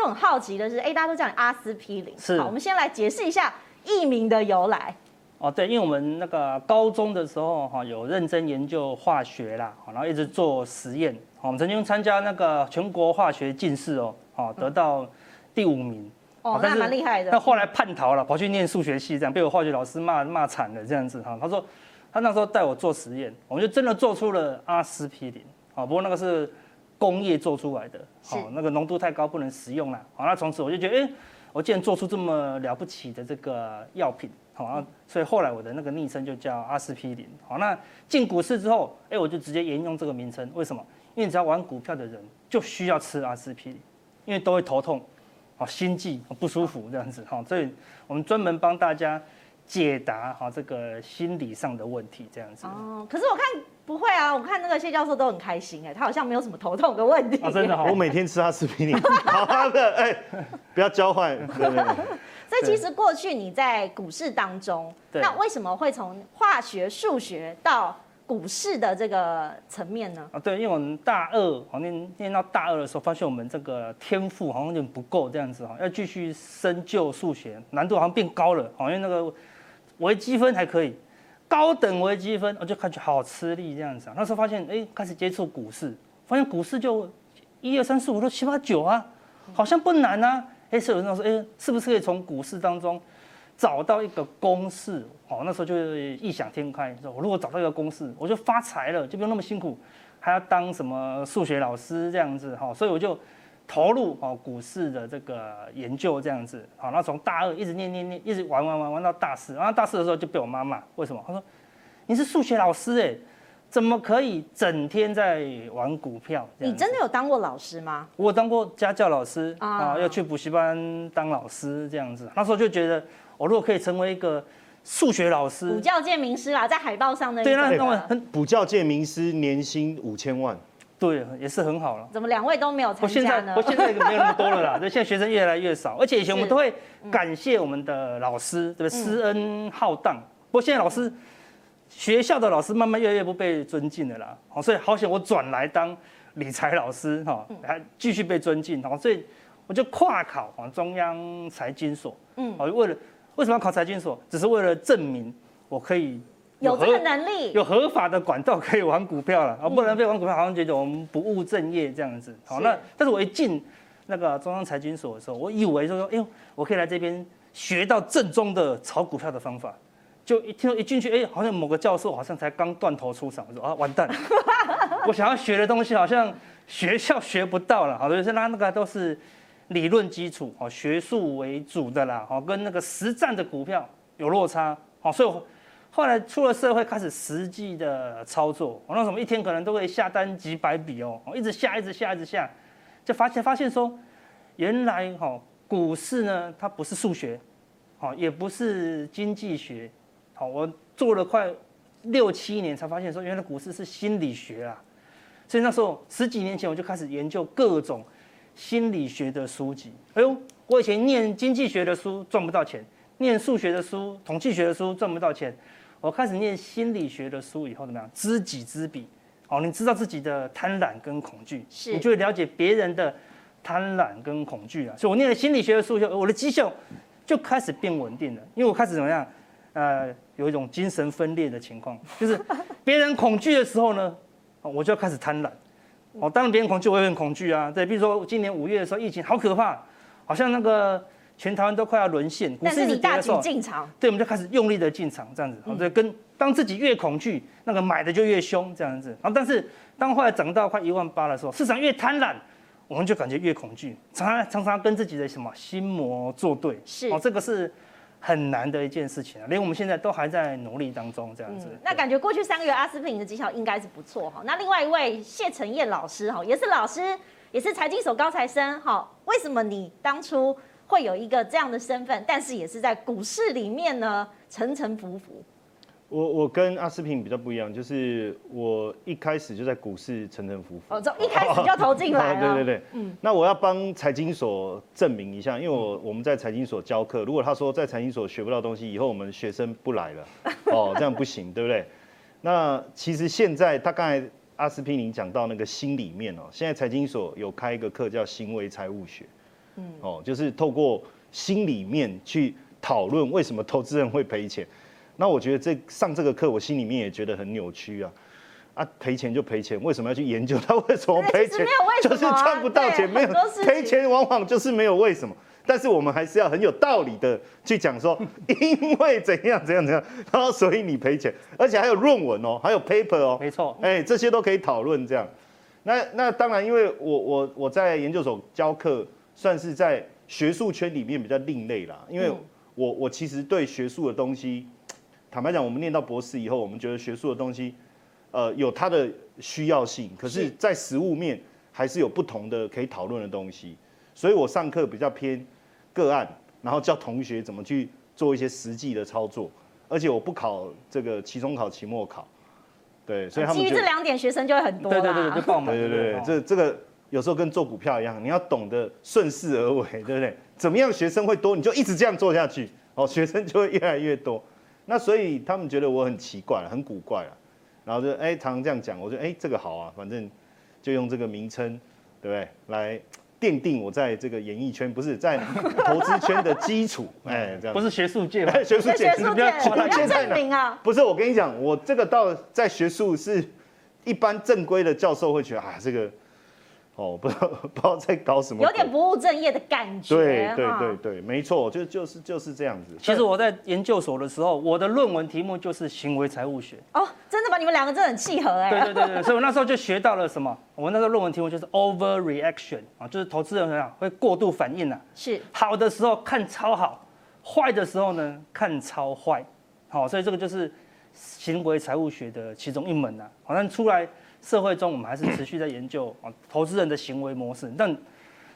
都很好奇的是，哎，大家都叫你阿司匹林。是。好，我们先来解释一下艺名的由来。哦，对，因为我们那个高中的时候哈，有认真研究化学啦，然后一直做实验。我们曾经参加那个全国化学竞赛哦，哦，得到第五名。哦，那蛮厉害的。那后来叛逃了，跑去念数学系，这样被我化学老师骂骂惨了，这样子哈。他说他那时候带我做实验，我们就真的做出了阿司匹林。啊，不过那个是工业做出来的，好，那个浓度太高不能食用了。好，那从此我就觉得，哎，我竟然做出这么了不起的这个药品。好，所以后来我的那个昵称就叫阿司匹林。好，那进股市之后，哎，我就直接沿用这个名称。为什么？因为只要玩股票的人就需要吃阿司匹林，因为都会头痛，好，心悸不舒服这样子。好，所以我们专门帮大家解答哈这个心理上的问题这样子。哦，可是我看不会啊，我看那个谢教授都很开心哎，他好像没有什么头痛的问题。啊，真的好，我每天吃阿司匹林。好的，哎，不要交换。对对对。所以其实过去你在股市当中，那为什么会从化学、数学到股市的这个层面呢？啊，对，因为我们大二好念念到大二的时候，发现我们这个天赋好像有点不够这样子哈，要继续深究数学，难度好像变高了，好像那个微积分还可以，高等微积分我就感觉好吃力这样子啊。那时候发现，哎，开始接触股市，发现股市就一二三四五六七八九啊，好像不难啊。哎，所以我那时候说，哎，是不是可以从股市当中找到一个公式？哦，那时候就异想天开，说我如果找到一个公式，我就发财了，就不用那么辛苦，还要当什么数学老师这样子。哈，所以我就投入哦股市的这个研究这样子。好，那从大二一直念念念，一直玩玩玩玩到大四。然后大四的时候就被我妈骂，为什么？她说你是数学老师哎。怎么可以整天在玩股票？你真的有当过老师吗？我有当过家教老师啊，要去补习班当老师这样子。那时候就觉得，我如果可以成为一个数学老师，补教界名师啦，在海报上的对，那那很补教界名师，年薪五千万，对，也是很好了。怎么两位都没有参加呢？我现在我现在没有那么多了啦，对，现在学生越来越少，而且以前我们都会感谢我们的老师，对不对？师恩浩荡。不过现在老师。学校的老师慢慢越来越不被尊敬了啦，好，所以好险我转来当理财老师哈，还继续被尊敬，好，所以我就跨考啊中央财经所，嗯，好，为了为什么要考财经所？只是为了证明我可以有这个能力，有合法的管道可以玩股票了，啊，不能被玩股票好像觉得我们不务正业这样子，好，那但是我一进那个中央财经所的时候，我以为说说，哎呦，我可以来这边学到正宗的炒股票的方法。就一听说一进去，哎，好像某个教授好像才刚断头出场，我说啊，完蛋，我想要学的东西好像学校学不到了，好，所以那那个都是理论基础，哦，学术为主的啦，哦，跟那个实战的股票有落差，哦，所以我后来出了社会开始实际的操作，我那什么一天可能都会下单几百笔哦，一直下，一直下，一直下，就发现发现说，原来哈股市呢，它不是数学，好，也不是经济学。好，我做了快六七年，才发现说原来股市是心理学啊。所以那时候十几年前我就开始研究各种心理学的书籍。哎呦，我以前念经济学的书赚不到钱，念数学的书、统计学的书赚不到钱。我开始念心理学的书以后怎么样？知己知彼。哦，你知道自己的贪婪跟恐惧，你就会了解别人的贪婪跟恐惧啊。所以我念了心理学的书以后，我的绩效就开始变稳定了，因为我开始怎么样？呃，有一种精神分裂的情况，就是别人恐惧的时候呢，我就要开始贪婪。哦，当然别人恐惧，我也很恐惧啊。对，比如说今年五月的时候，疫情好可怕，好像那个全台湾都快要沦陷。但是你大举进场，对，我们就开始用力的进场，这样子。对，跟当自己越恐惧，那个买的就越凶，这样子。然后，但是当后来涨到快一万八的时候，市场越贪婪，我们就感觉越恐惧，常常常常跟自己的什么心魔作对。是，哦，这个是。很难的一件事情啊，连我们现在都还在努力当中，这样子。那感觉过去三个月阿司匹林的绩效应该是不错哈。那另外一位谢承彦老师哈，也是老师，也是财经手高材生哈。为什么你当初会有一个这样的身份，但是也是在股市里面呢，沉沉浮浮？我我跟阿司匹林比较不一样，就是我一开始就在股市沉沉浮浮。哦，从一开始就投进来了。对对对，嗯。那我要帮财经所证明一下，因为我我们在财经所教课，如果他说在财经所学不到东西，以后我们学生不来了，哦，这样不行，对不对？那其实现在他刚才阿司匹林讲到那个心里面哦，现在财经所有开一个课叫行为财务学，嗯，哦，就是透过心里面去讨论为什么投资人会赔钱。那我觉得这上这个课，我心里面也觉得很扭曲啊。啊，赔钱就赔钱，为什么要去研究他为什么赔钱？就是赚不到钱，没有赔钱，往往就是没有为什么。但是我们还是要很有道理的去讲说，因为怎样怎样怎样，然后所以你赔钱，而且还有论文哦，还有 paper 哦，没错，哎，这些都可以讨论这样。那那当然，因为我我我在研究所教课，算是在学术圈里面比较另类啦。因为我我其实对学术的东西，坦白讲，我们念到博士以后，我们觉得学术的东西，呃，有它的需要性，可是，在实务面还是有不同的可以讨论的东西。所以我上课比较偏个案，然后教同学怎么去做一些实际的操作，而且我不考这个期中考、期末考。对，所以他们基于这两点，学生就会很多。对对对，就爆满。对对对，这这个有时候跟做股票一样，你要懂得顺势而为，对不对？怎么样学生会多，你就一直这样做下去，哦，学生就会越来越多。那所以他们觉得我很奇怪，很古怪了，然后就哎，常常这样讲，我说哎，这个好啊，反正就用这个名称，对不对？来。奠定我在这个演艺圈，不是在投资圈的基础，哎，这样不是学术界，学术界是比较夸大证明啊。不是，我跟你讲，我这个到在学术是一般正规的教授会觉得啊，这个。哦，不知道 不知道在搞什么，有点不务正业的感觉。对对对对，没错，就就是就是这样子。其实我在研究所的时候，我的论文题目就是行为财务学。哦，真的吗？你们两个真的很契合哎。对对对对，所以我那时候就学到了什么？我那时候论文题目就是 overreaction 啊，就是投资人怎样会过度反应啊。是。好的时候看超好，坏的时候呢看超坏。好，所以这个就是行为财务学的其中一门呐。好像出来。社会中，我们还是持续在研究啊，投资人的行为模式，但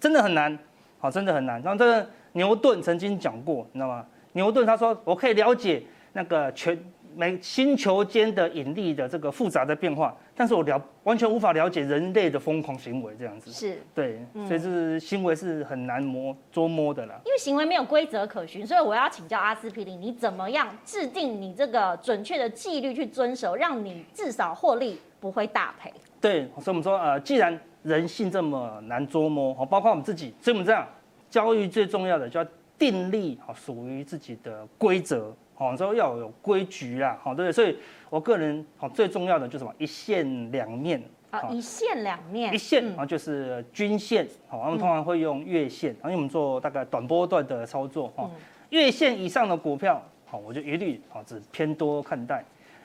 真的很难，好，真的很难。然后这个牛顿曾经讲过，你知道吗？牛顿他说，我可以了解那个全每星球间的引力的这个复杂的变化，但是我了完全无法了解人类的疯狂行为，这样子。是，对，所以是行为是很难摸捉摸的啦。因为行为没有规则可循，所以我要请教阿司匹林，你怎么样制定你这个准确的纪律去遵守，让你至少获利。不会大赔。对，所以我们说，呃，既然人性这么难捉摸，好，包括我们自己，所以我们这样，交易最重要的就要订立好属于自己的规则，好，之后要有规矩啦，好，对不对？所以我个人好最重要的就是什么？一线两面啊，一线两面，一线啊就是均线，好，我们通常会用月线，因为我们做大概短波段的操作，哈，月线以上的股票，好，我就一律好只偏多看待。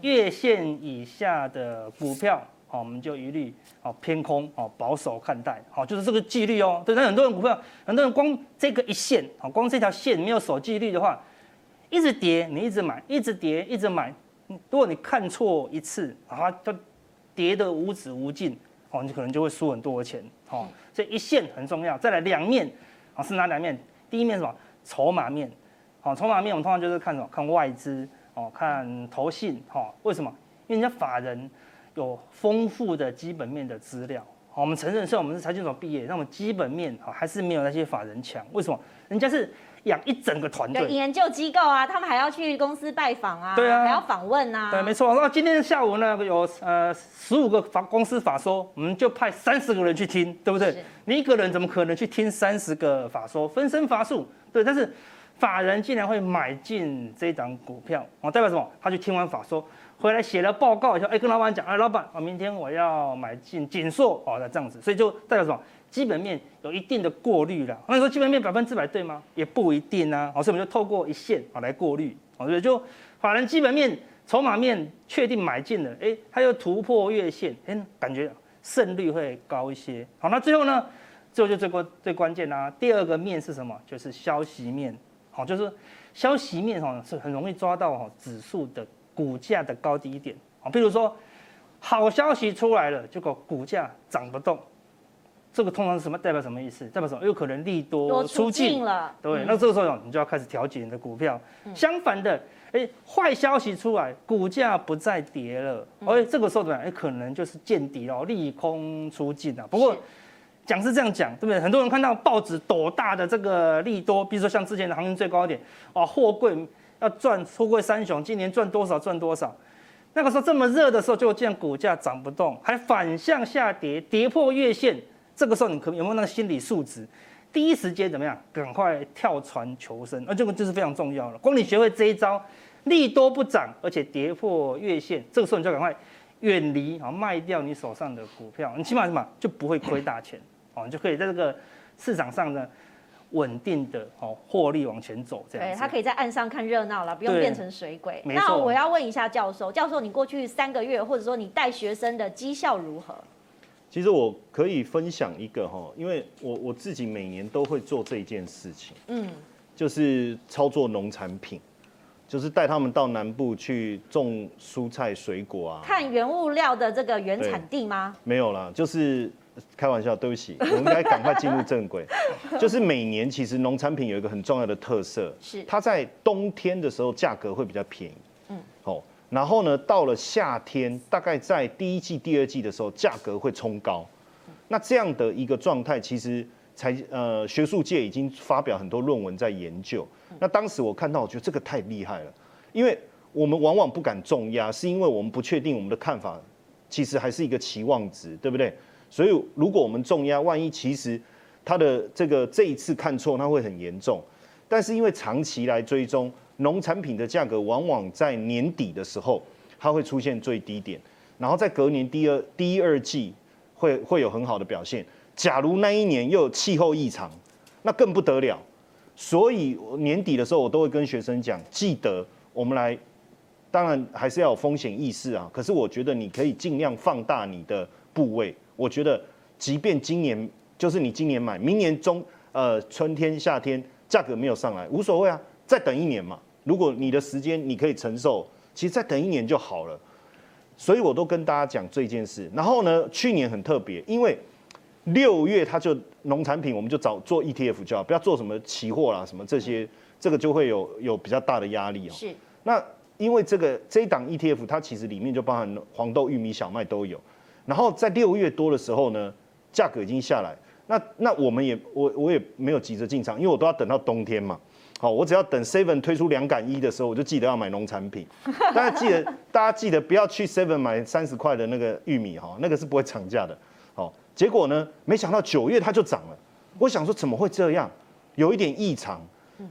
月线以下的股票，好，我们就一律好偏空，好保守看待，好，就是这个纪律哦。对，那很多人股票，很多人光这个一线，好，光这条线没有守纪律的话，一直跌，你一直买，一直跌，一直买。如果你看错一次，啊，它跌得无止无尽，哦，你可能就会输很多的钱，哦，所以一线很重要。再来两面，啊，是哪两面？第一面是什么？筹码面，好，筹码面我们通常就是看什么？看外资。哦，看投信，哈，为什么？因为人家法人有丰富的基本面的资料。好，我们承认，虽然我们是财经所毕业，那么基本面还是没有那些法人强。为什么？人家是养一整个团队，研究机构啊，他们还要去公司拜访啊，对啊，还要访问啊。对，没错。那今天下午呢，有呃十五个法公司法说，我们就派三十个人去听，对不对？你一个人怎么可能去听三十个法说？分身乏术，对，但是。法人竟然会买进这档股票，哦，代表什么？他去听完法说，回来写了报告以后，哎，跟老板讲，哎，老板，我明天我要买进景硕，哦，那这样子，所以就代表什么？基本面有一定的过滤了。那你说基本面百分之百对吗？也不一定啊。所以我们就透过一线啊来过滤，哦，所以就法人基本面、筹码面确定买进了，哎，他又突破月线，哎，感觉胜率会高一些。好，那最后呢？最后就最关最关键啊，第二个面是什么？就是消息面。好，就是消息面哈是很容易抓到哈指数的股价的高低点。啊。譬如说好消息出来了，结果股价涨不动，这个通常是什么？代表什么意思？代表什么？有可能利多出尽了。对，那这个时候你就要开始调节你的股票。相反的，哎，坏消息出来，股价不再跌了，哎，这个时候怎么样？哎，可能就是见底了，利空出尽了。不过。讲是这样讲，对不对？很多人看到报纸斗大的这个利多，比如说像之前的行情最高点，哦，货柜要赚货柜三雄，今年赚多少赚多少。那个时候这么热的时候，就见股价涨不动，还反向下跌，跌破月线。这个时候你可有没有那个心理素质？第一时间怎么样？赶快跳船求生，那这个就是非常重要了。光你学会这一招，利多不涨，而且跌破月线，这个时候你就赶快远离，然后卖掉你手上的股票，你起码什么就不会亏大钱，哦，你就可以在这个市场上呢。稳定的哦，获利往前走，这样对，他可以在岸上看热闹了，不用变成水鬼。那我要问一下教授，教授，你过去三个月或者说你带学生的绩效如何？其实我可以分享一个哈，因为我我自己每年都会做这一件事情，嗯，就是操作农产品，就是带他们到南部去种蔬菜水果啊。看原物料的这个原产地吗？没有啦，就是。开玩笑，对不起，我们应该赶快进入正轨。就是每年其实农产品有一个很重要的特色，是它在冬天的时候价格会比较便宜，然后呢，到了夏天，大概在第一季、第二季的时候，价格会冲高。那这样的一个状态，其实才呃学术界已经发表很多论文在研究。那当时我看到，我觉得这个太厉害了，因为我们往往不敢重压，是因为我们不确定我们的看法其实还是一个期望值，对不对？所以，如果我们重压，万一其实它的这个这一次看错，它会很严重。但是因为长期来追踪农产品的价格，往往在年底的时候，它会出现最低点，然后在隔年第二第二季会会有很好的表现。假如那一年又有气候异常，那更不得了。所以年底的时候，我都会跟学生讲，记得我们来，当然还是要有风险意识啊。可是我觉得你可以尽量放大你的部位。我觉得，即便今年就是你今年买，明年中呃春天夏天价格没有上来，无所谓啊，再等一年嘛。如果你的时间你可以承受，其实再等一年就好了。所以我都跟大家讲这件事。然后呢，去年很特别，因为六月它就农产品，我们就找做 ETF 就好，不要做什么期货啦什么这些，这个就会有有比较大的压力哦。是。那因为这个这一档 ETF 它其实里面就包含黄豆、玉米、小麦都有。然后在六月多的时候呢，价格已经下来，那那我们也我我也没有急着进场，因为我都要等到冬天嘛。好，我只要等 Seven 推出两杆一的时候，我就记得要买农产品。大家记得大家记得不要去 Seven 买三十块的那个玉米哈，那个是不会涨价的。好，结果呢，没想到九月它就涨了。我想说怎么会这样？有一点异常。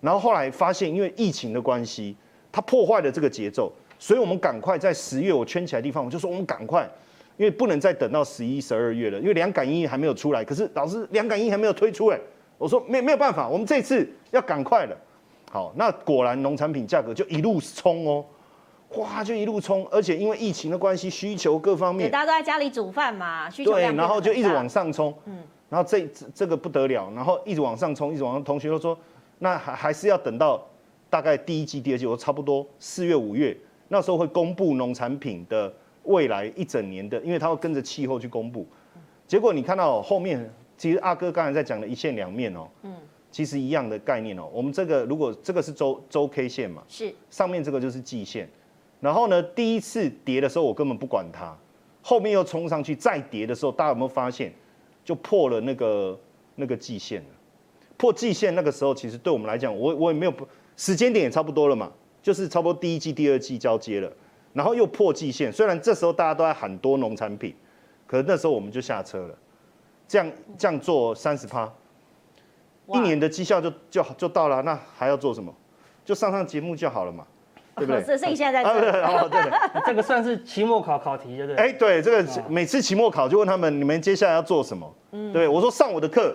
然后后来发现，因为疫情的关系，它破坏了这个节奏，所以我们赶快在十月我圈起来的地方，我就说我们赶快。因为不能再等到十一、十二月了，因为两杆一还没有出来。可是老师，两杆一还没有推出哎，我说没没有办法，我们这次要赶快了。好，那果然农产品价格就一路冲哦，哇，就一路冲，而且因为疫情的关系，需求各方面，大家都在家里煮饭嘛，需求对，然后就一直往上冲，嗯，然后这这这个不得了，然后一直往上冲，一直往上，同学都说，那还还是要等到大概第一季、第二季，我差不多四月、五月那时候会公布农产品的。未来一整年的，因为它会跟着气候去公布，结果你看到后面，其实阿哥刚才在讲的一线两面哦，嗯，其实一样的概念哦。我们这个如果这个是周周 K 线嘛，是上面这个就是季线，然后呢，第一次跌的时候我根本不管它，后面又冲上去再跌的时候，大家有没有发现就破了那个那个季线了？破季线那个时候，其实对我们来讲，我我也没有不时间点也差不多了嘛，就是差不多第一季第二季交接了。然后又破季线，虽然这时候大家都在喊多农产品，可是那时候我们就下车了。这样这样做三十趴，一年的绩效就就就到了，那还要做什么？就上上节目就好了嘛，对不对？所以现在在这。哦，对的，这个算是期末考考题，对不对？哎，对，这个每次期末考就问他们，你们接下来要做什么？嗯，对，我说上我的课，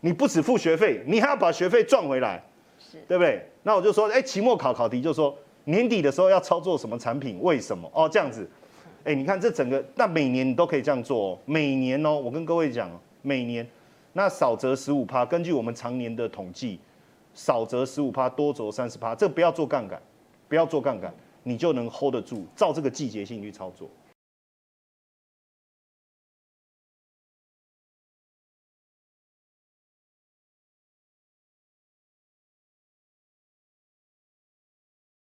你不只付学费，你还要把学费赚回来，是对不对？那我就说，哎，期末考考题就说。年底的时候要操作什么产品？为什么？哦，这样子，哎，你看这整个，那每年你都可以这样做哦。每年哦，我跟各位讲，每年那少则十五趴，根据我们常年的统计，少则十五趴，多则三十趴，这不要做杠杆，不要做杠杆，你就能 hold 得住，照这个季节性去操作。